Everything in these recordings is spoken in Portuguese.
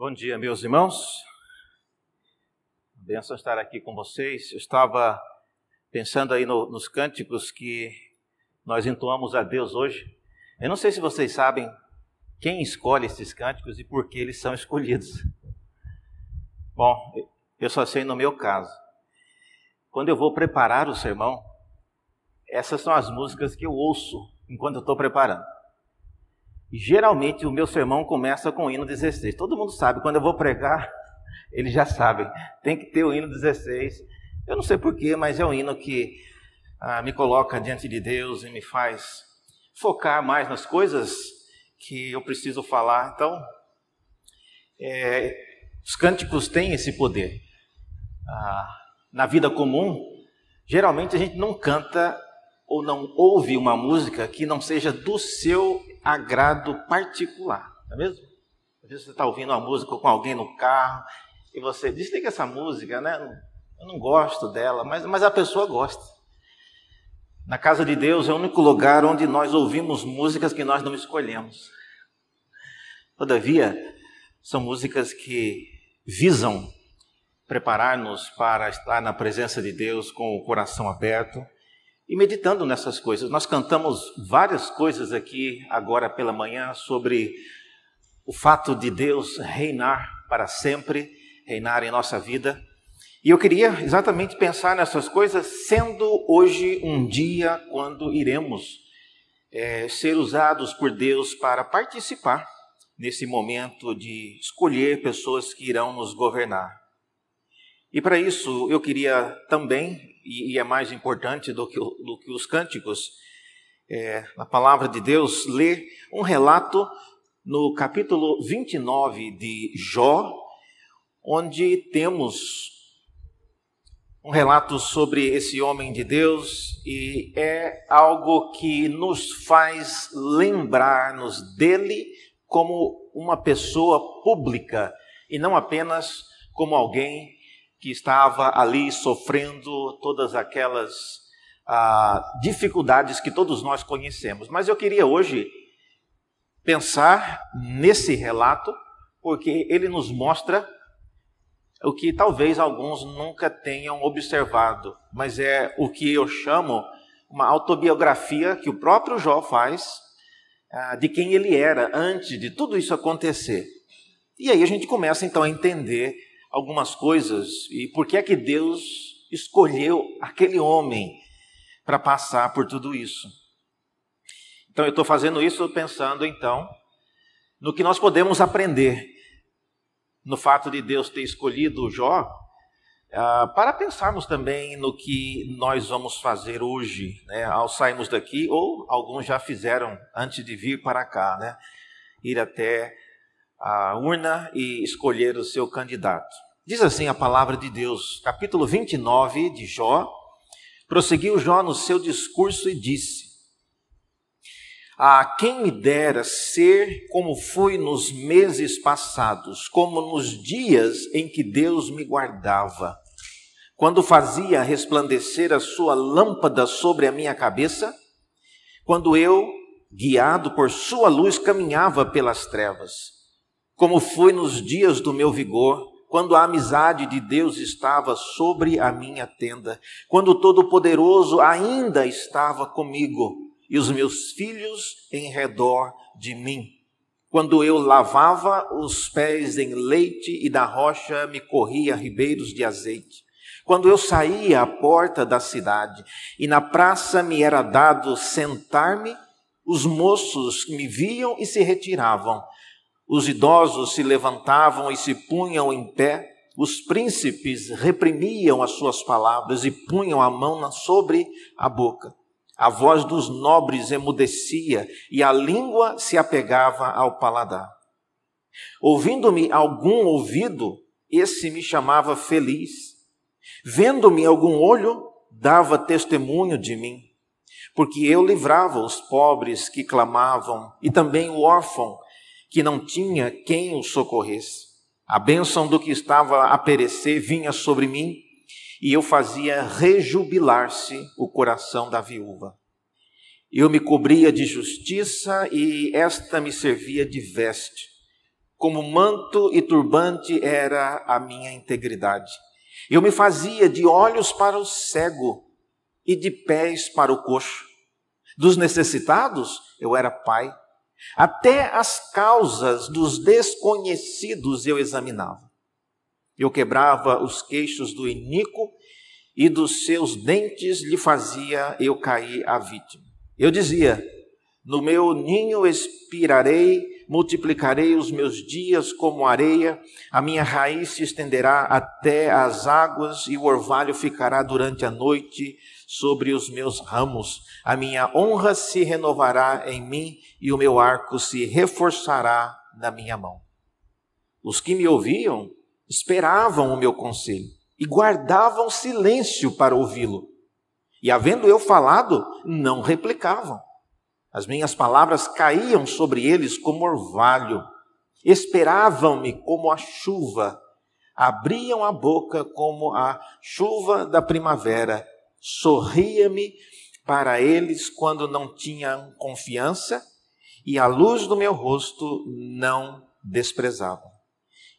Bom dia, meus irmãos. Benção estar aqui com vocês. Eu estava pensando aí no, nos cânticos que nós entoamos a Deus hoje. Eu não sei se vocês sabem quem escolhe esses cânticos e por que eles são escolhidos. Bom, eu só sei no meu caso. Quando eu vou preparar o sermão, essas são as músicas que eu ouço enquanto eu estou preparando. Geralmente o meu sermão começa com o hino 16. Todo mundo sabe, quando eu vou pregar, eles já sabem, tem que ter o hino 16. Eu não sei porquê, mas é um hino que ah, me coloca diante de Deus e me faz focar mais nas coisas que eu preciso falar. Então, é, os cânticos têm esse poder. Ah, na vida comum, geralmente a gente não canta ou não ouve uma música que não seja do seu agrado particular, não é mesmo? Às vezes você está ouvindo uma música com alguém no carro e você desliga essa música, né? Eu não gosto dela, mas, mas a pessoa gosta. Na casa de Deus é o único lugar onde nós ouvimos músicas que nós não escolhemos. Todavia, são músicas que visam preparar-nos para estar na presença de Deus com o coração aberto e meditando nessas coisas. Nós cantamos várias coisas aqui agora pela manhã sobre o fato de Deus reinar para sempre, reinar em nossa vida. E eu queria exatamente pensar nessas coisas, sendo hoje um dia quando iremos é, ser usados por Deus para participar nesse momento de escolher pessoas que irão nos governar. E para isso eu queria também e, é mais importante do que, do que os cânticos, é, na palavra de Deus, ler um relato no capítulo 29 de Jó, onde temos um relato sobre esse homem de Deus e é algo que nos faz lembrar-nos dele como uma pessoa pública e não apenas como alguém que estava ali sofrendo todas aquelas ah, dificuldades que todos nós conhecemos. Mas eu queria hoje pensar nesse relato, porque ele nos mostra o que talvez alguns nunca tenham observado, mas é o que eu chamo uma autobiografia que o próprio Jó faz ah, de quem ele era antes de tudo isso acontecer. E aí a gente começa então a entender algumas coisas e por que é que Deus escolheu aquele homem para passar por tudo isso. Então eu estou fazendo isso pensando então no que nós podemos aprender no fato de Deus ter escolhido Jó, uh, para pensarmos também no que nós vamos fazer hoje, né, ao sairmos daqui, ou alguns já fizeram antes de vir para cá, né, ir até a urna e escolher o seu candidato. Diz assim a palavra de Deus, capítulo 29 de Jó. Prosseguiu Jó no seu discurso e disse: A quem me dera ser como fui nos meses passados, como nos dias em que Deus me guardava, quando fazia resplandecer a sua lâmpada sobre a minha cabeça, quando eu, guiado por sua luz, caminhava pelas trevas como foi nos dias do meu vigor, quando a amizade de Deus estava sobre a minha tenda, quando o Todo-Poderoso ainda estava comigo e os meus filhos em redor de mim. Quando eu lavava os pés em leite e da rocha me corria ribeiros de azeite. Quando eu saía à porta da cidade e na praça me era dado sentar-me, os moços me viam e se retiravam os idosos se levantavam e se punham em pé, os príncipes reprimiam as suas palavras e punham a mão sobre a boca. A voz dos nobres emudecia e a língua se apegava ao paladar. Ouvindo-me algum ouvido, esse me chamava feliz. Vendo-me algum olho, dava testemunho de mim. Porque eu livrava os pobres que clamavam e também o órfão que não tinha quem o socorresse. A bênção do que estava a perecer vinha sobre mim e eu fazia rejubilar-se o coração da viúva. Eu me cobria de justiça e esta me servia de veste. como manto e turbante era a minha integridade. Eu me fazia de olhos para o cego e de pés para o coxo. Dos necessitados eu era pai. Até as causas dos desconhecidos eu examinava. Eu quebrava os queixos do iníquo e dos seus dentes lhe fazia eu cair a vítima. Eu dizia: No meu ninho expirarei, multiplicarei os meus dias como areia, a minha raiz se estenderá até as águas e o orvalho ficará durante a noite sobre os meus ramos. A minha honra se renovará em mim e o meu arco se reforçará na minha mão. Os que me ouviam esperavam o meu conselho e guardavam silêncio para ouvi-lo. E havendo eu falado, não replicavam. As minhas palavras caíam sobre eles como orvalho, esperavam-me como a chuva, abriam a boca como a chuva da primavera sorria-me para eles quando não tinham confiança e a luz do meu rosto não desprezavam.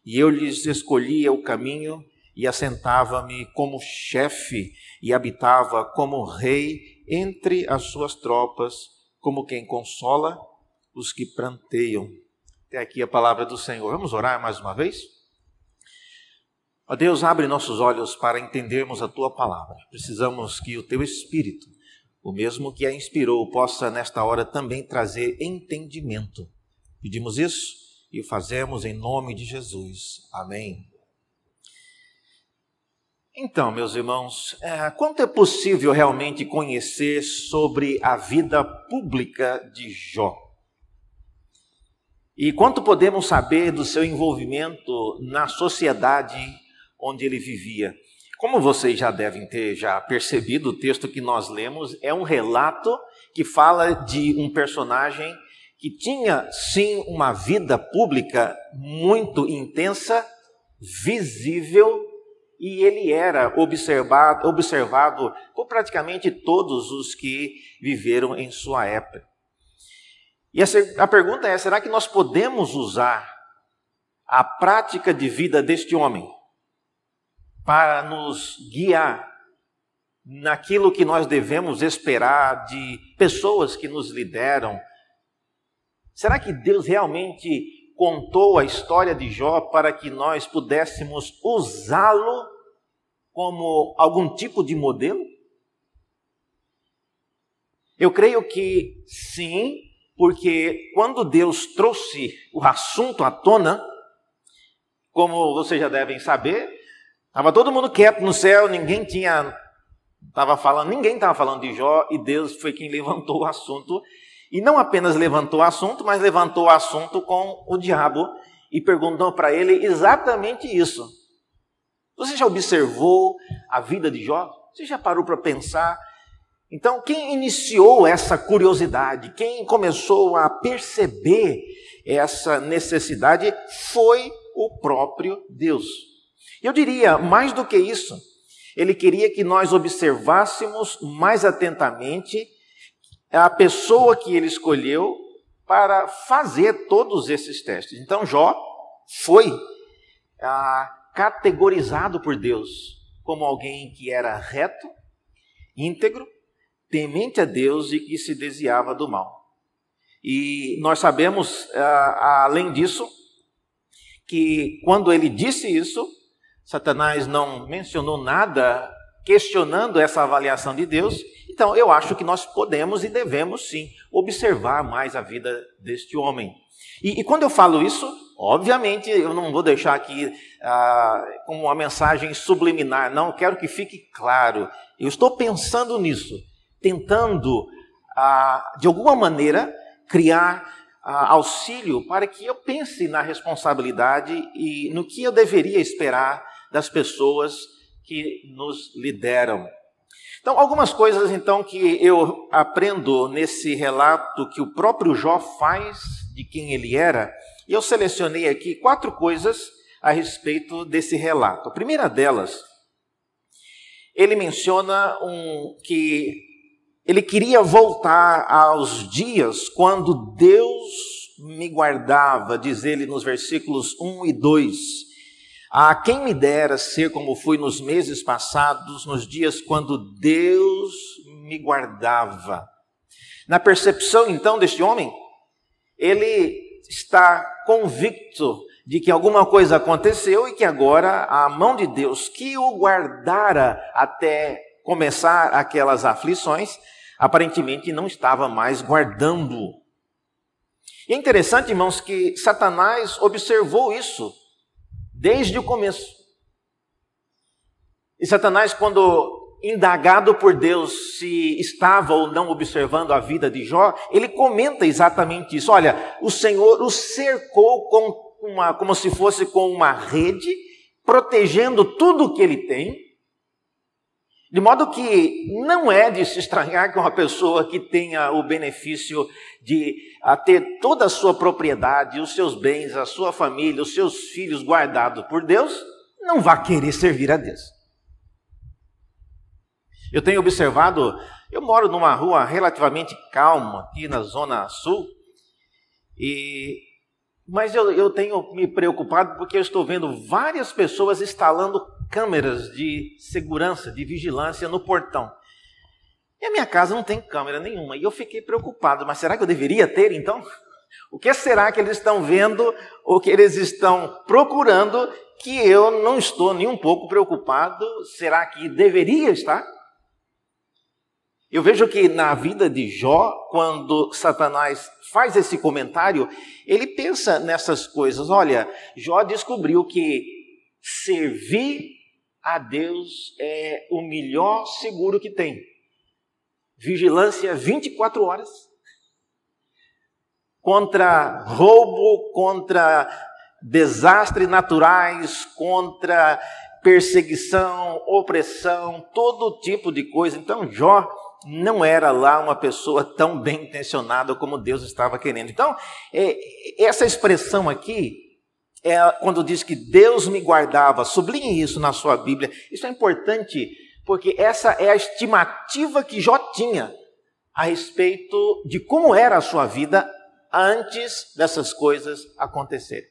E eu lhes escolhia o caminho e assentava-me como chefe e habitava como rei entre as suas tropas, como quem consola os que pranteiam. Até aqui a palavra do Senhor. Vamos orar mais uma vez? Ó Deus, abre nossos olhos para entendermos a tua palavra. Precisamos que o teu Espírito, o mesmo que a inspirou, possa nesta hora também trazer entendimento. Pedimos isso e o fazemos em nome de Jesus. Amém. Então, meus irmãos, é, quanto é possível realmente conhecer sobre a vida pública de Jó? E quanto podemos saber do seu envolvimento na sociedade onde ele vivia. Como vocês já devem ter já percebido, o texto que nós lemos é um relato que fala de um personagem que tinha sim uma vida pública muito intensa, visível, e ele era observado, observado por praticamente todos os que viveram em sua época. E a pergunta é: será que nós podemos usar a prática de vida deste homem para nos guiar naquilo que nós devemos esperar de pessoas que nos lideram. Será que Deus realmente contou a história de Jó para que nós pudéssemos usá-lo como algum tipo de modelo? Eu creio que sim, porque quando Deus trouxe o assunto à tona, como vocês já devem saber, Estava todo mundo quieto no céu, ninguém tinha estava falando, ninguém estava falando de Jó e Deus foi quem levantou o assunto e não apenas levantou o assunto, mas levantou o assunto com o diabo e perguntou para ele exatamente isso. Você já observou a vida de Jó? Você já parou para pensar? Então, quem iniciou essa curiosidade, quem começou a perceber essa necessidade foi o próprio Deus. Eu diria, mais do que isso, ele queria que nós observássemos mais atentamente a pessoa que ele escolheu para fazer todos esses testes. Então, Jó foi ah, categorizado por Deus como alguém que era reto, íntegro, temente a Deus e que se desviava do mal. E nós sabemos, ah, além disso, que quando ele disse isso, Satanás não mencionou nada questionando essa avaliação de Deus. Então, eu acho que nós podemos e devemos sim observar mais a vida deste homem. E, e quando eu falo isso, obviamente eu não vou deixar aqui ah, como uma mensagem subliminar, não, quero que fique claro. Eu estou pensando nisso, tentando, ah, de alguma maneira, criar ah, auxílio para que eu pense na responsabilidade e no que eu deveria esperar das pessoas que nos lideram. Então, algumas coisas então que eu aprendo nesse relato que o próprio Jó faz de quem ele era, e eu selecionei aqui quatro coisas a respeito desse relato. A primeira delas, ele menciona um, que ele queria voltar aos dias quando Deus me guardava, diz ele nos versículos 1 e 2. A quem me dera ser como fui nos meses passados, nos dias quando Deus me guardava. Na percepção então deste homem, ele está convicto de que alguma coisa aconteceu e que agora a mão de Deus que o guardara até começar aquelas aflições, aparentemente não estava mais guardando. E é interessante, irmãos, que Satanás observou isso desde o começo. E Satanás, quando indagado por Deus se estava ou não observando a vida de Jó, ele comenta exatamente isso. Olha, o Senhor o cercou com uma, como se fosse com uma rede, protegendo tudo o que ele tem, de modo que não é de se estranhar que uma pessoa que tenha o benefício de ter toda a sua propriedade, os seus bens, a sua família, os seus filhos guardados por Deus, não vá querer servir a Deus. Eu tenho observado, eu moro numa rua relativamente calma aqui na zona sul, e mas eu, eu tenho me preocupado porque eu estou vendo várias pessoas instalando câmeras de segurança, de vigilância no portão. E a minha casa não tem câmera nenhuma. E eu fiquei preocupado, mas será que eu deveria ter então? O que será que eles estão vendo ou que eles estão procurando que eu não estou nem um pouco preocupado? Será que deveria estar? Eu vejo que na vida de Jó, quando Satanás faz esse comentário, ele pensa nessas coisas. Olha, Jó descobriu que servir a Deus é o melhor seguro que tem. Vigilância 24 horas contra roubo, contra desastres naturais, contra perseguição, opressão, todo tipo de coisa. Então, Jó não era lá uma pessoa tão bem intencionada como Deus estava querendo. Então, é, essa expressão aqui, é quando diz que Deus me guardava, sublinhe isso na sua Bíblia. Isso é importante, porque essa é a estimativa que Jó tinha a respeito de como era a sua vida antes dessas coisas acontecerem.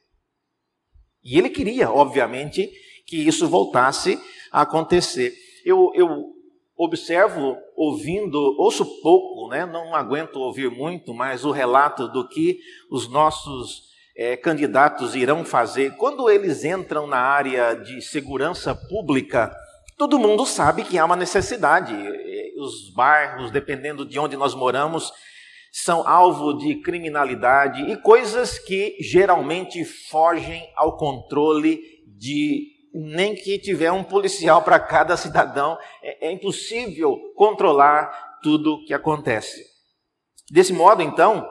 E ele queria, obviamente, que isso voltasse a acontecer. Eu, eu observo ouvindo, ouço pouco, né? não aguento ouvir muito, mas o relato do que os nossos é, candidatos irão fazer. Quando eles entram na área de segurança pública, todo mundo sabe que há uma necessidade. Os bairros, dependendo de onde nós moramos, são alvo de criminalidade e coisas que geralmente fogem ao controle de nem que tiver um policial para cada cidadão, é, é impossível controlar tudo que acontece. Desse modo, então,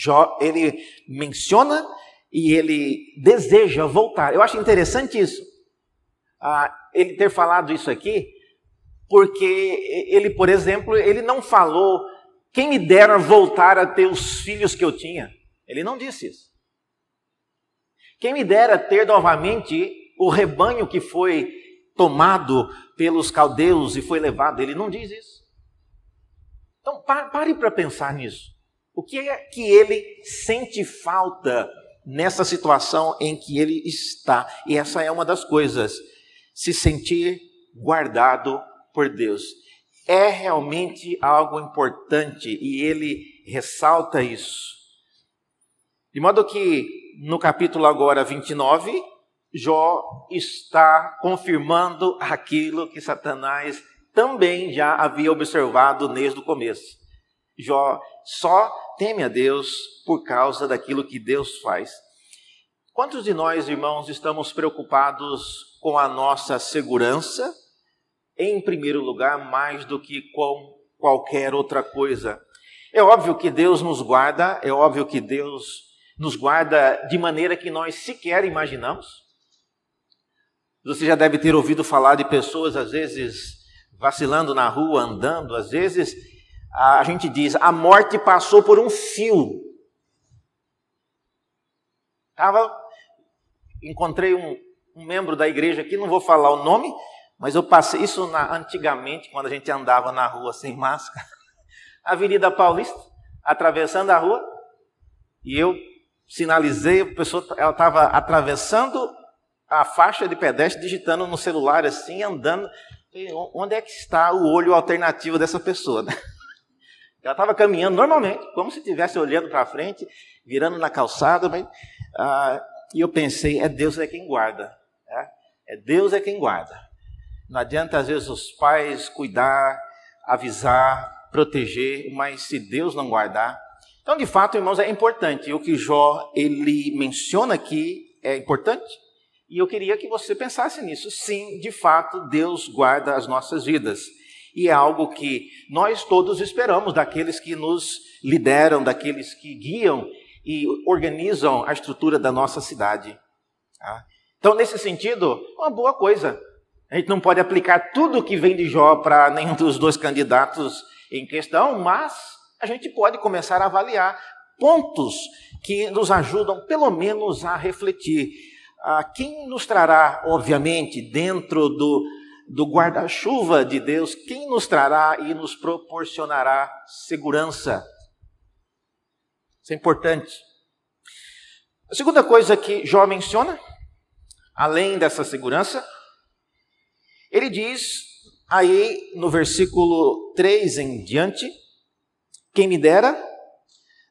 Jó, ele menciona e ele deseja voltar. Eu acho interessante isso, ah, ele ter falado isso aqui, porque ele, por exemplo, ele não falou, quem me dera voltar a ter os filhos que eu tinha. Ele não disse isso. Quem me dera ter novamente o rebanho que foi tomado pelos caldeus e foi levado. Ele não diz isso. Então pare para pensar nisso. O que é que ele sente falta nessa situação em que ele está? E essa é uma das coisas. Se sentir guardado por Deus. É realmente algo importante e ele ressalta isso. De modo que no capítulo agora 29, Jó está confirmando aquilo que Satanás também já havia observado desde o começo. Jó só teme a Deus por causa daquilo que Deus faz. Quantos de nós, irmãos, estamos preocupados com a nossa segurança, em primeiro lugar, mais do que com qualquer outra coisa? É óbvio que Deus nos guarda, é óbvio que Deus nos guarda de maneira que nós sequer imaginamos. Você já deve ter ouvido falar de pessoas, às vezes, vacilando na rua, andando, às vezes a gente diz, a morte passou por um fio. Tava, encontrei um, um membro da igreja aqui, não vou falar o nome, mas eu passei isso na, antigamente, quando a gente andava na rua sem máscara, Avenida Paulista, atravessando a rua, e eu sinalizei, a pessoa ela estava atravessando a faixa de pedestre, digitando no celular assim, andando. Onde é que está o olho alternativo dessa pessoa? Ela estava caminhando normalmente, como se estivesse olhando para frente, virando na calçada, mas, ah, e eu pensei, é Deus é quem guarda. É, é Deus é quem guarda. Não adianta, às vezes, os pais cuidar, avisar, proteger, mas se Deus não guardar. Então, de fato, irmãos, é importante. O que Jó ele menciona aqui é importante. E eu queria que você pensasse nisso. Sim, de fato, Deus guarda as nossas vidas. E é algo que nós todos esperamos daqueles que nos lideram, daqueles que guiam e organizam a estrutura da nossa cidade. Tá? Então, nesse sentido, uma boa coisa. A gente não pode aplicar tudo que vem de Jó para nenhum dos dois candidatos em questão, mas a gente pode começar a avaliar pontos que nos ajudam, pelo menos, a refletir. Ah, quem nos trará, obviamente, dentro do, do guarda-chuva de Deus, quem nos trará e nos proporcionará segurança? Isso é importante. A segunda coisa que Jó menciona, além dessa segurança, ele diz aí no versículo 3 em diante: Quem me dera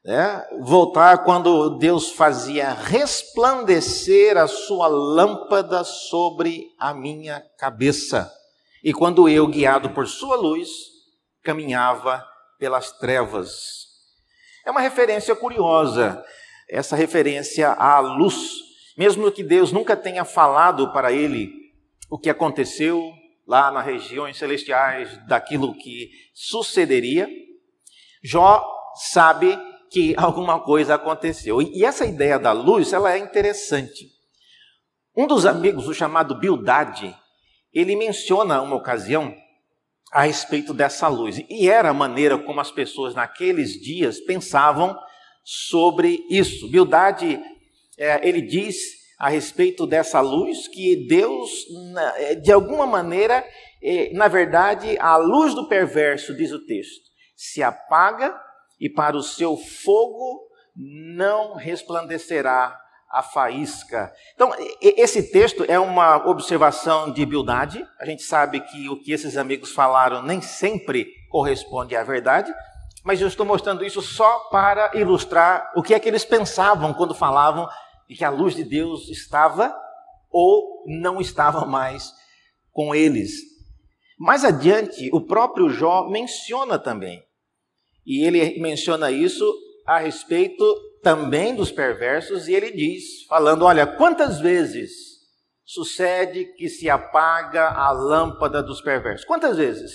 né, voltar quando Deus fazia resplandecer a sua lâmpada sobre a minha cabeça, e quando eu, guiado por sua luz, caminhava pelas trevas. É uma referência curiosa, essa referência à luz, mesmo que Deus nunca tenha falado para ele o que aconteceu lá nas regiões celestiais, daquilo que sucederia, Jó sabe que alguma coisa aconteceu. E essa ideia da luz, ela é interessante. Um dos amigos, o chamado Bildade, ele menciona uma ocasião a respeito dessa luz. E era a maneira como as pessoas naqueles dias pensavam sobre isso. Bildade, é, ele diz a respeito dessa luz que Deus, é, de alguma maneira, é, na verdade, a luz do perverso, diz o texto, se apaga e para o seu fogo não resplandecerá a faísca. Então, esse texto é uma observação de Bildade. A gente sabe que o que esses amigos falaram nem sempre corresponde à verdade, mas eu estou mostrando isso só para ilustrar o que é que eles pensavam quando falavam e que a luz de Deus estava ou não estava mais com eles. Mais adiante, o próprio Jó menciona também, e ele menciona isso a respeito também dos perversos, e ele diz, falando: Olha, quantas vezes sucede que se apaga a lâmpada dos perversos? Quantas vezes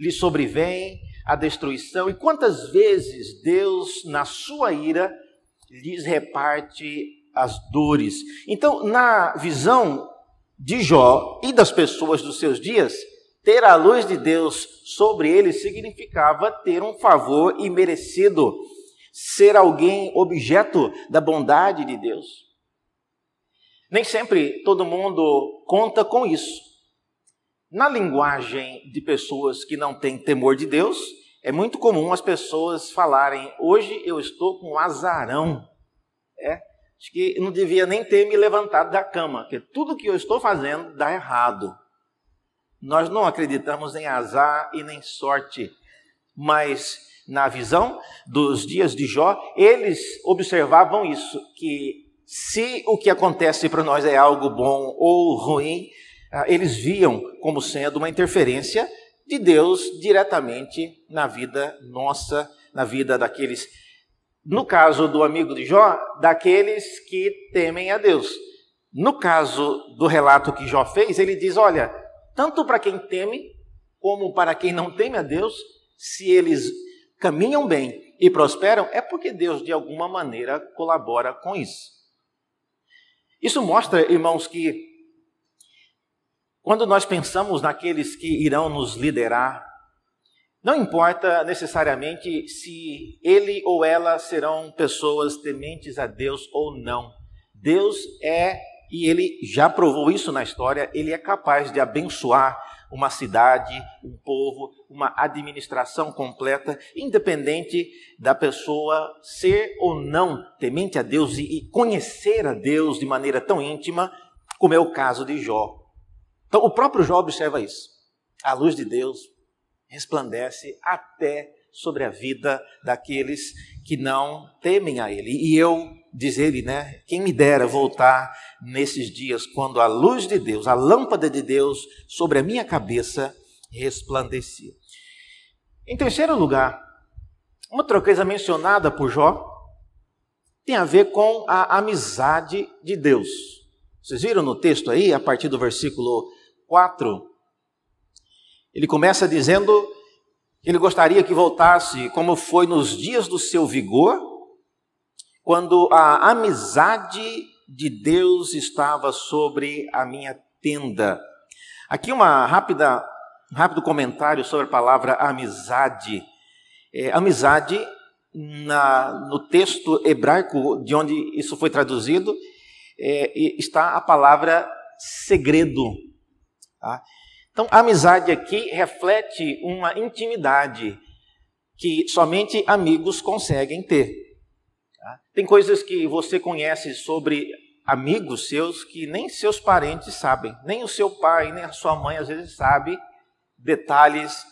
lhe sobrevém a destruição? E quantas vezes Deus, na sua ira, lhes reparte as dores. Então, na visão de Jó e das pessoas dos seus dias, ter a luz de Deus sobre eles significava ter um favor imerecido, ser alguém objeto da bondade de Deus. Nem sempre todo mundo conta com isso. Na linguagem de pessoas que não têm temor de Deus, é muito comum as pessoas falarem: hoje eu estou com azarão. É, Acho que não devia nem ter me levantado da cama, porque tudo que eu estou fazendo dá errado. Nós não acreditamos em azar e nem sorte, mas na visão dos dias de Jó, eles observavam isso, que se o que acontece para nós é algo bom ou ruim, ah, eles viam como sendo uma interferência de Deus diretamente na vida nossa, na vida daqueles no caso do amigo de Jó, daqueles que temem a Deus. No caso do relato que Jó fez, ele diz: olha, tanto para quem teme, como para quem não teme a Deus, se eles caminham bem e prosperam, é porque Deus de alguma maneira colabora com isso. Isso mostra, irmãos, que quando nós pensamos naqueles que irão nos liderar, não importa necessariamente se ele ou ela serão pessoas tementes a Deus ou não. Deus é, e ele já provou isso na história, ele é capaz de abençoar uma cidade, um povo, uma administração completa, independente da pessoa ser ou não temente a Deus e conhecer a Deus de maneira tão íntima, como é o caso de Jó. Então, o próprio Jó observa isso. A luz de Deus resplandece até sobre a vida daqueles que não temem a Ele. E eu, diz ele, né? Quem me dera voltar nesses dias quando a luz de Deus, a lâmpada de Deus sobre a minha cabeça resplandecia. Em terceiro lugar, outra coisa mencionada por Jó tem a ver com a amizade de Deus. Vocês viram no texto aí, a partir do versículo 4, ele começa dizendo ele gostaria que voltasse como foi nos dias do seu vigor, quando a amizade de Deus estava sobre a minha tenda. Aqui uma rápida, um rápido comentário sobre a palavra amizade. É, amizade, na, no texto hebraico de onde isso foi traduzido, é, está a palavra segredo. Tá? Então, amizade aqui reflete uma intimidade que somente amigos conseguem ter. Tem coisas que você conhece sobre amigos seus que nem seus parentes sabem, nem o seu pai, nem a sua mãe às vezes sabe detalhes,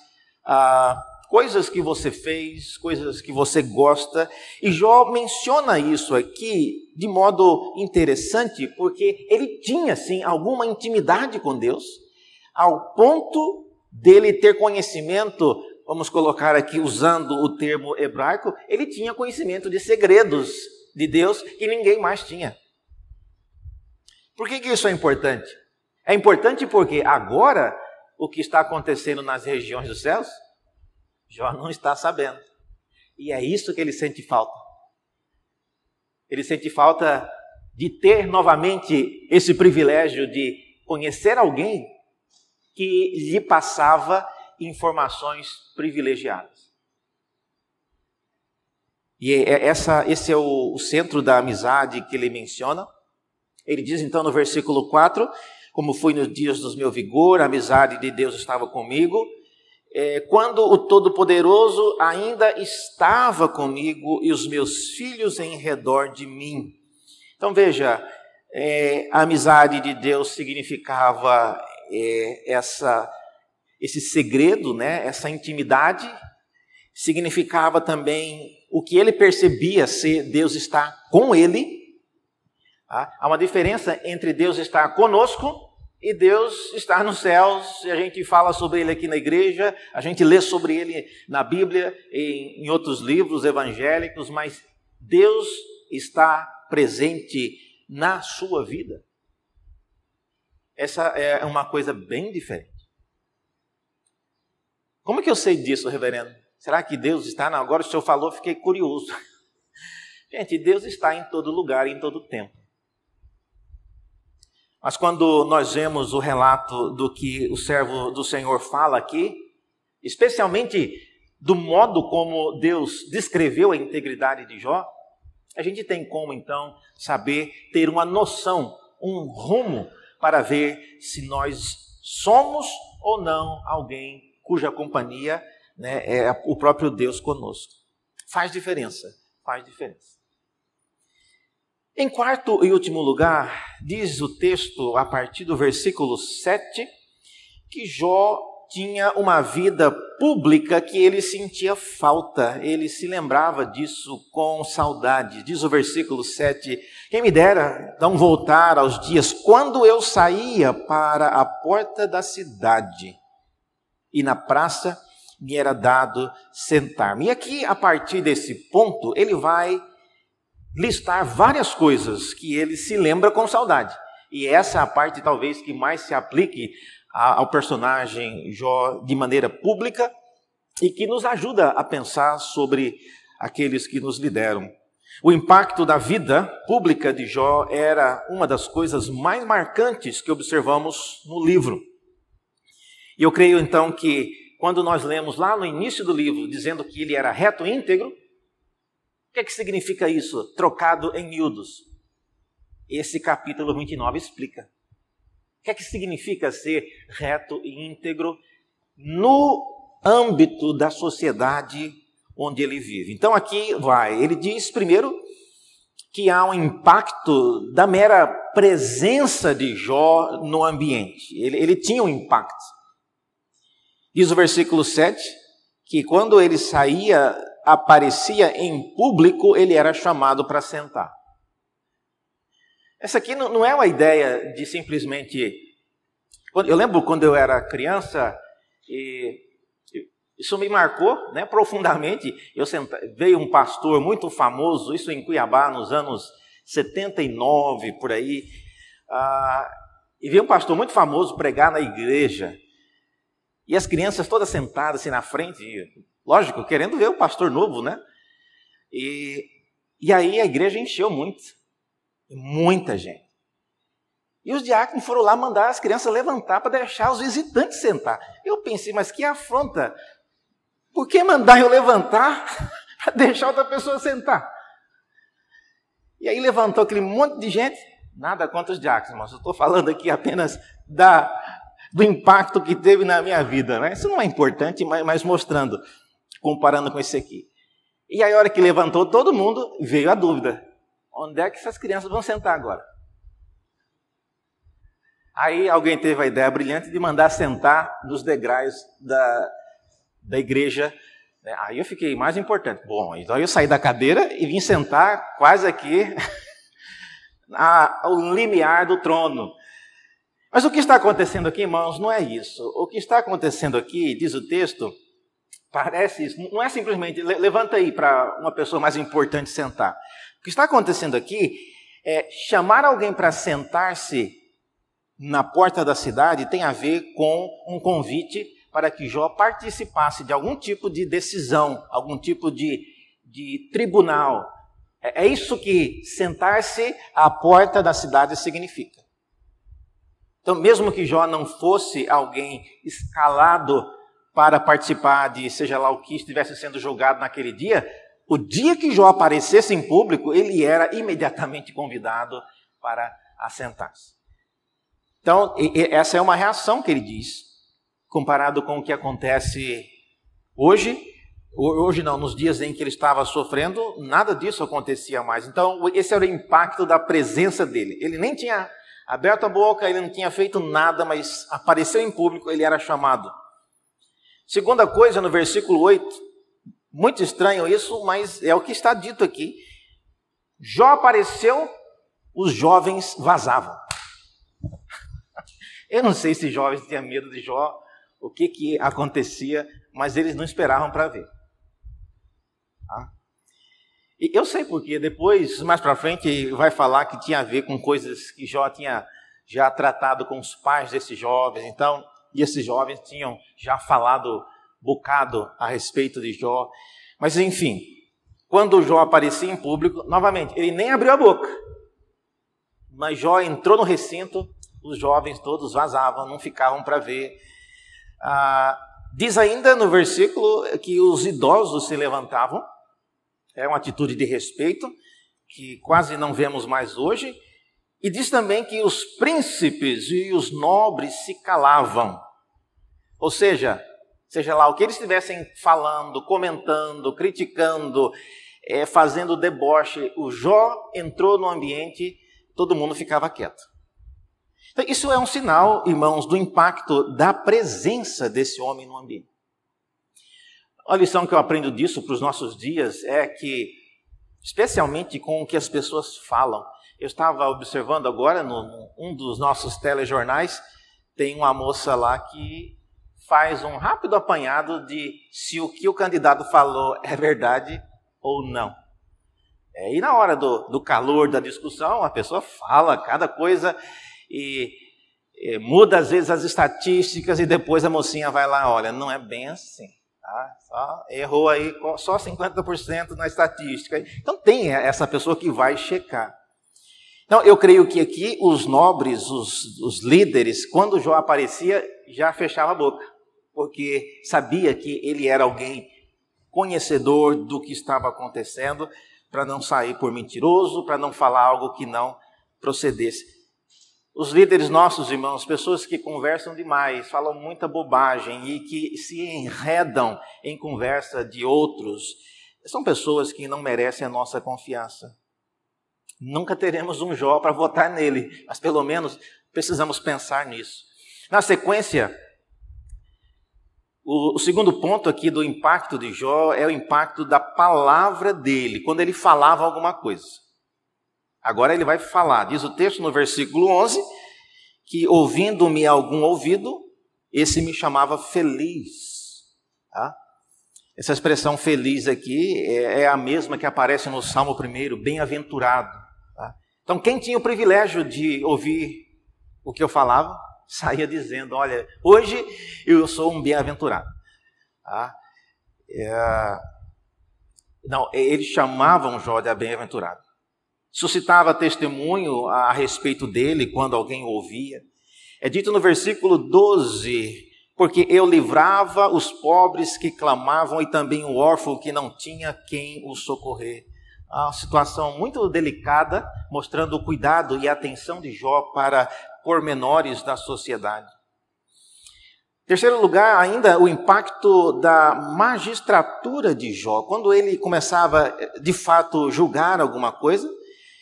ah, coisas que você fez, coisas que você gosta. E Jó menciona isso aqui de modo interessante, porque ele tinha sim alguma intimidade com Deus ao ponto dele ter conhecimento, vamos colocar aqui usando o termo hebraico, ele tinha conhecimento de segredos de Deus que ninguém mais tinha. Por que, que isso é importante? É importante porque agora o que está acontecendo nas regiões dos céus, Jó não está sabendo. E é isso que ele sente falta. Ele sente falta de ter novamente esse privilégio de conhecer alguém que lhe passava informações privilegiadas. E é, é essa, esse é o, o centro da amizade que ele menciona. Ele diz então no versículo 4: Como fui nos dias do meu vigor, a amizade de Deus estava comigo. É, quando o Todo-Poderoso ainda estava comigo e os meus filhos em redor de mim. Então veja, é, a amizade de Deus significava é, essa, esse segredo, né, essa intimidade, significava também o que ele percebia ser Deus estar com ele. Tá? Há uma diferença entre Deus estar conosco e Deus estar nos céus. A gente fala sobre ele aqui na igreja, a gente lê sobre ele na Bíblia, em, em outros livros evangélicos, mas Deus está presente na sua vida. Essa é uma coisa bem diferente. Como que eu sei disso, reverendo? Será que Deus está? Não, agora o senhor falou, fiquei curioso. Gente, Deus está em todo lugar, em todo tempo. Mas quando nós vemos o relato do que o servo do Senhor fala aqui, especialmente do modo como Deus descreveu a integridade de Jó, a gente tem como então saber ter uma noção, um rumo para ver se nós somos ou não alguém cuja companhia né, é o próprio Deus conosco. Faz diferença, faz diferença. Em quarto e último lugar, diz o texto a partir do versículo 7 que Jó tinha uma vida pública que ele sentia falta, ele se lembrava disso com saudade. Diz o versículo 7: Quem me dera então voltar aos dias quando eu saía para a porta da cidade e na praça me era dado sentar-me. E aqui, a partir desse ponto, ele vai listar várias coisas que ele se lembra com saudade. E essa é a parte talvez que mais se aplique ao personagem Jó de maneira pública e que nos ajuda a pensar sobre aqueles que nos lideram. O impacto da vida pública de Jó era uma das coisas mais marcantes que observamos no livro. E eu creio então que quando nós lemos lá no início do livro dizendo que ele era reto e íntegro, o que é que significa isso? Trocado em miúdos. Esse capítulo 29 explica que é que significa ser reto e íntegro no âmbito da sociedade onde ele vive. Então aqui vai, ele diz primeiro que há um impacto da mera presença de Jó no ambiente. Ele, ele tinha um impacto. Diz o versículo 7 que quando ele saía, aparecia em público, ele era chamado para sentar. Essa aqui não é uma ideia de simplesmente. Eu lembro quando eu era criança, e isso me marcou né, profundamente. Eu senta... Veio um pastor muito famoso, isso em Cuiabá, nos anos 79, por aí. Ah, e veio um pastor muito famoso pregar na igreja. E as crianças todas sentadas assim na frente, lógico, querendo ver o pastor novo, né? E, e aí a igreja encheu muito. Muita gente. E os diáconos foram lá mandar as crianças levantar para deixar os visitantes sentar. Eu pensei, mas que afronta por que mandar eu levantar para deixar outra pessoa sentar? E aí levantou aquele monte de gente. Nada contra os diáconos, irmãos. Eu estou falando aqui apenas da, do impacto que teve na minha vida. Né? Isso não é importante, mas, mas mostrando, comparando com esse aqui. E aí, a hora que levantou todo mundo, veio a dúvida: onde é que essas crianças vão sentar agora? Aí alguém teve a ideia brilhante de mandar sentar nos degraus da, da igreja. Né? Aí eu fiquei mais importante. Bom, então eu saí da cadeira e vim sentar quase aqui ao limiar do trono. Mas o que está acontecendo aqui, irmãos, não é isso. O que está acontecendo aqui, diz o texto, parece isso. Não é simplesmente levanta aí para uma pessoa mais importante sentar. O que está acontecendo aqui é chamar alguém para sentar-se na porta da cidade tem a ver com um convite para que Jó participasse de algum tipo de decisão, algum tipo de, de tribunal. É, é isso que sentar-se à porta da cidade significa. Então, mesmo que Jó não fosse alguém escalado para participar de seja lá o que estivesse sendo julgado naquele dia, o dia que Jó aparecesse em público, ele era imediatamente convidado para assentar-se. Então, essa é uma reação que ele diz comparado com o que acontece hoje. Hoje não, nos dias em que ele estava sofrendo, nada disso acontecia mais. Então, esse era o impacto da presença dele. Ele nem tinha aberto a boca, ele não tinha feito nada, mas apareceu em público, ele era chamado. Segunda coisa, no versículo 8, muito estranho isso, mas é o que está dito aqui. Jó apareceu, os jovens vazavam. Eu não sei se jovens tinham medo de Jó, o que, que acontecia, mas eles não esperavam para ver. Eu sei porque depois, mais para frente, vai falar que tinha a ver com coisas que Jó tinha já tratado com os pais desses jovens, então, e esses jovens tinham já falado bocado a respeito de Jó. Mas enfim, quando Jó aparecia em público, novamente, ele nem abriu a boca. Mas Jó entrou no recinto, os jovens todos vazavam, não ficavam para ver. Ah, diz ainda no versículo que os idosos se levantavam, é uma atitude de respeito que quase não vemos mais hoje, e diz também que os príncipes e os nobres se calavam. Ou seja, seja lá o que eles estivessem falando, comentando, criticando, é, fazendo deboche, o Jó entrou no ambiente, todo mundo ficava quieto. Então, isso é um sinal, irmãos, do impacto da presença desse homem no ambiente. A lição que eu aprendo disso para os nossos dias é que, especialmente com o que as pessoas falam, eu estava observando agora, no, um dos nossos telejornais, tem uma moça lá que faz um rápido apanhado de se o que o candidato falou é verdade ou não. É, e na hora do, do calor da discussão, a pessoa fala cada coisa e, e muda às vezes as estatísticas e depois a mocinha vai lá, olha, não é bem assim. Tá? Só errou aí só 50% na estatística. Então tem essa pessoa que vai checar. Então eu creio que aqui os nobres, os, os líderes, quando Jó aparecia, já fechava a boca, porque sabia que ele era alguém conhecedor do que estava acontecendo, para não sair por mentiroso, para não falar algo que não procedesse. Os líderes nossos, irmãos, pessoas que conversam demais, falam muita bobagem e que se enredam em conversa de outros, são pessoas que não merecem a nossa confiança. Nunca teremos um Jó para votar nele, mas pelo menos precisamos pensar nisso. Na sequência, o, segundo ponto aqui do impacto de Jó é o impacto da palavra dele, quando ele falava alguma coisa. Agora ele vai falar, diz o texto no versículo 11, que ouvindo-me algum ouvido, esse me chamava feliz. Tá? Essa expressão feliz aqui é, é a mesma que aparece no Salmo 1, bem-aventurado. Tá? Então, quem tinha o privilégio de ouvir o que eu falava, saía dizendo: Olha, hoje eu sou um bem-aventurado. Tá? É... Não, eles chamavam Jó de bem-aventurado suscitava testemunho a respeito dele quando alguém ouvia. É dito no versículo 12: Porque eu livrava os pobres que clamavam e também o órfão que não tinha quem o socorrer. Uma situação muito delicada, mostrando o cuidado e a atenção de Jó para pormenores da sociedade. Terceiro lugar, ainda o impacto da magistratura de Jó. Quando ele começava, de fato, julgar alguma coisa,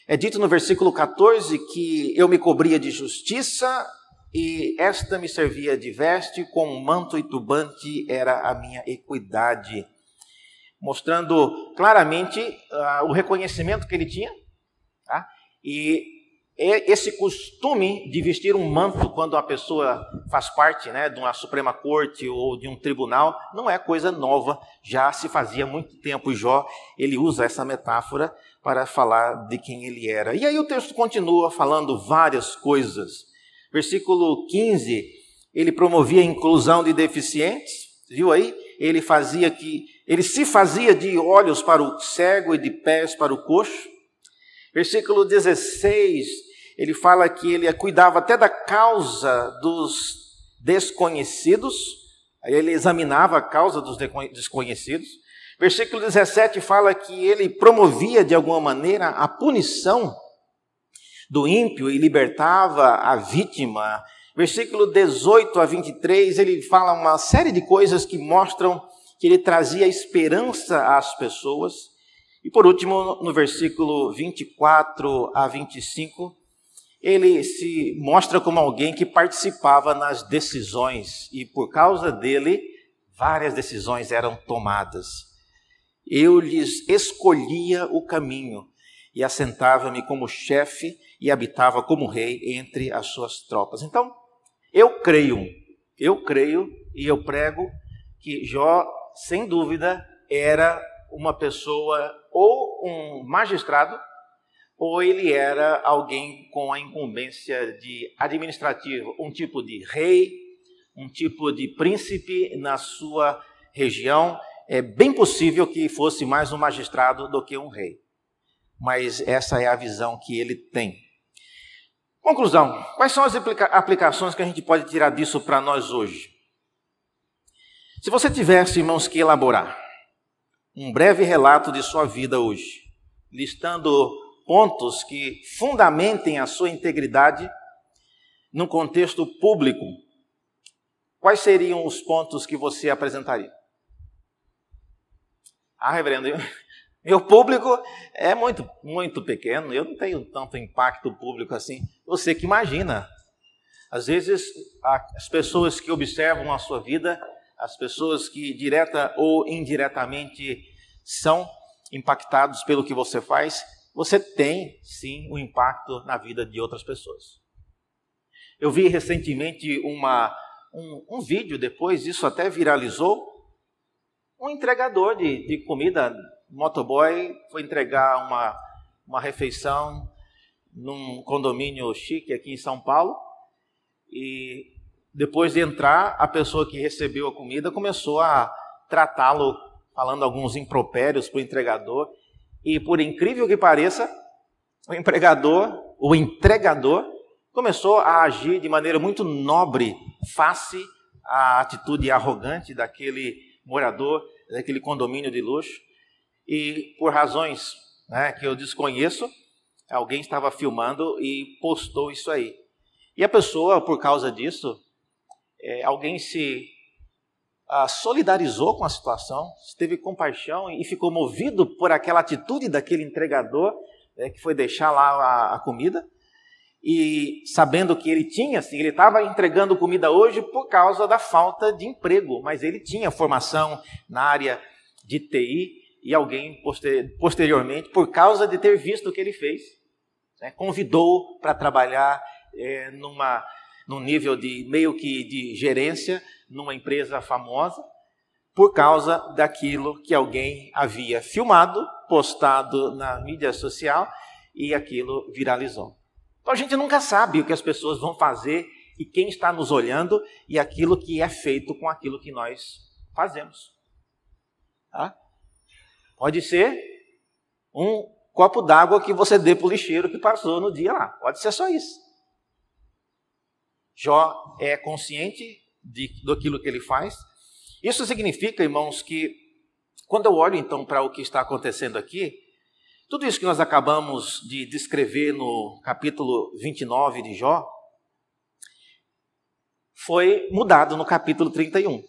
é dito no versículo 14 que eu me cobria de justiça e esta me servia de veste, com manto e tubante era a minha equidade. Mostrando claramente uh, o reconhecimento que ele tinha. Tá? E esse costume de vestir um manto quando a pessoa faz parte né, de uma Suprema Corte ou de um tribunal não é coisa nova, já se fazia muito tempo. Jó ele usa essa metáfora para falar de quem ele era. E aí o texto continua falando várias coisas. Versículo 15, ele promovia a inclusão de deficientes, viu aí? Ele fazia que ele se fazia de olhos para o cego e de pés para o coxo. Versículo 16, ele fala que ele cuidava até da causa dos desconhecidos, aí ele examinava a causa dos desconhecidos. Versículo 17 fala que ele promovia de alguma maneira a punição do ímpio e libertava a vítima. Versículo 18 a 23, ele fala uma série de coisas que mostram que ele trazia esperança às pessoas. E por último, no versículo 24 a 25, ele se mostra como alguém que participava nas decisões e por causa dele, várias decisões eram tomadas. Eu lhes escolhia o caminho e assentava-me como chefe e habitava como rei entre as suas tropas. Então, eu creio, eu creio e eu prego que Jó, sem dúvida, era uma pessoa ou um magistrado ou ele era alguém com a incumbência de administrativo, um tipo de rei, um tipo de príncipe na sua região é bem possível que fosse mais um magistrado do que um rei. Mas essa é a visão que ele tem. Conclusão: quais são as aplicações que a gente pode tirar disso para nós hoje? Se você tivesse, irmãos, que elaborar um breve relato de sua vida hoje, listando pontos que fundamentem a sua integridade num contexto público, quais seriam os pontos que você apresentaria? Ah, reverendo, meu público é muito, muito pequeno, eu não tenho tanto impacto público assim. Você que imagina. Às vezes, as pessoas que observam a sua vida, as pessoas que direta ou indiretamente são impactados pelo que você faz, você tem sim um impacto na vida de outras pessoas. Eu vi recentemente uma, um, um vídeo, depois isso até viralizou, um entregador de, de comida, motoboy, foi entregar uma, uma refeição num condomínio chique aqui em São Paulo. E depois de entrar, a pessoa que recebeu a comida começou a tratá-lo, falando alguns impropérios para o entregador. E por incrível que pareça, o empregador, o entregador, começou a agir de maneira muito nobre face à atitude arrogante daquele morador daquele condomínio de luxo. E por razões né, que eu desconheço, alguém estava filmando e postou isso aí. E a pessoa, por causa disso, é, alguém se ah, solidarizou com a situação, teve compaixão e ficou movido por aquela atitude daquele entregador né, que foi deixar lá a, a comida e sabendo que ele tinha, assim, ele estava entregando comida hoje por causa da falta de emprego, mas ele tinha formação na área de TI e alguém posteriormente, por causa de ter visto o que ele fez, né, convidou para trabalhar é, numa, num nível de meio que de gerência numa empresa famosa, por causa daquilo que alguém havia filmado, postado na mídia social e aquilo viralizou. Então a gente nunca sabe o que as pessoas vão fazer e quem está nos olhando e aquilo que é feito com aquilo que nós fazemos. Tá? Pode ser um copo d'água que você dê para o lixeiro que passou no dia lá. Pode ser só isso. Jó é consciente de, daquilo que ele faz. Isso significa, irmãos, que quando eu olho então para o que está acontecendo aqui, tudo isso que nós acabamos de descrever no capítulo 29 de Jó foi mudado no capítulo 31.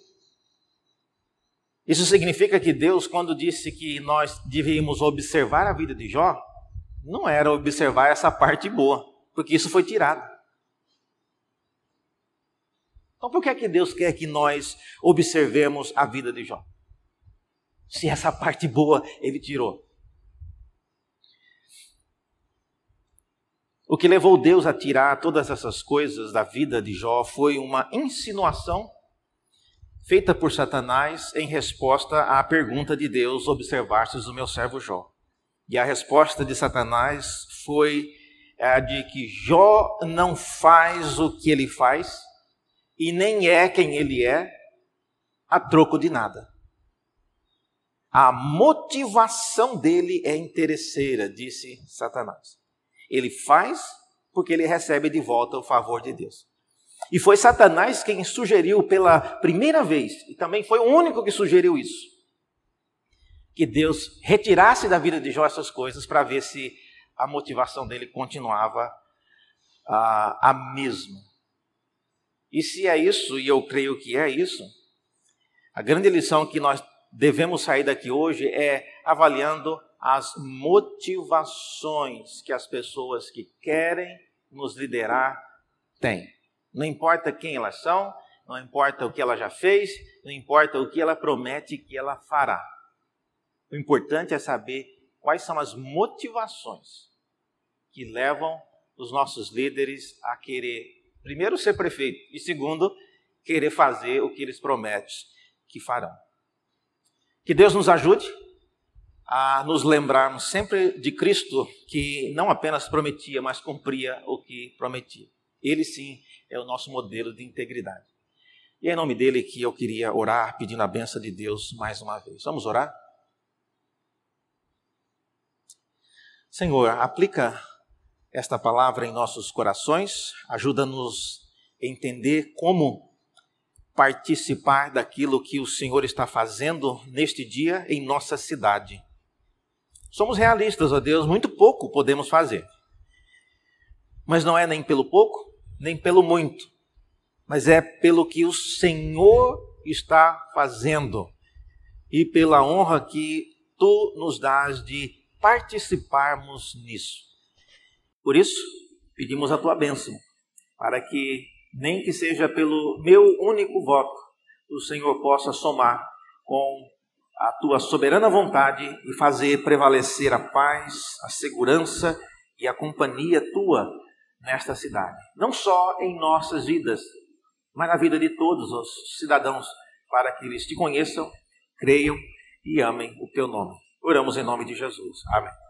Isso significa que Deus, quando disse que nós devíamos observar a vida de Jó, não era observar essa parte boa, porque isso foi tirado. Então, por que é que Deus quer que nós observemos a vida de Jó? Se essa parte boa ele tirou. O que levou Deus a tirar todas essas coisas da vida de Jó foi uma insinuação feita por Satanás em resposta à pergunta de Deus: observastes o meu servo Jó. E a resposta de Satanás foi a de que Jó não faz o que ele faz e nem é quem ele é a troco de nada. A motivação dele é interesseira, disse Satanás. Ele faz porque ele recebe de volta o favor de Deus. E foi Satanás quem sugeriu pela primeira vez, e também foi o único que sugeriu isso, que Deus retirasse da vida de Jó essas coisas para ver se a motivação dele continuava a, a mesma. E se é isso, e eu creio que é isso, a grande lição que nós devemos sair daqui hoje é avaliando as motivações que as pessoas que querem nos liderar têm. Não importa quem elas são, não importa o que ela já fez, não importa o que ela promete que ela fará. O importante é saber quais são as motivações que levam os nossos líderes a querer, primeiro, ser prefeito e, segundo, querer fazer o que eles prometem que farão. Que Deus nos ajude a nos lembrarmos sempre de Cristo, que não apenas prometia, mas cumpria o que prometia. Ele sim é o nosso modelo de integridade. E é em nome dele que eu queria orar, pedindo a benção de Deus mais uma vez. Vamos orar? Senhor, aplica esta palavra em nossos corações, ajuda-nos a entender como participar daquilo que o Senhor está fazendo neste dia em nossa cidade. Somos realistas, ó Deus, muito pouco podemos fazer. Mas não é nem pelo pouco, nem pelo muito, mas é pelo que o Senhor está fazendo e pela honra que tu nos dás de participarmos nisso. Por isso, pedimos a tua bênção, para que, nem que seja pelo meu único voto, o Senhor possa somar com a tua soberana vontade e fazer prevalecer a paz, a segurança e a companhia tua nesta cidade. Não só em nossas vidas, mas na vida de todos os cidadãos, para que eles te conheçam, creiam e amem o teu nome. Oramos em nome de Jesus. Amém.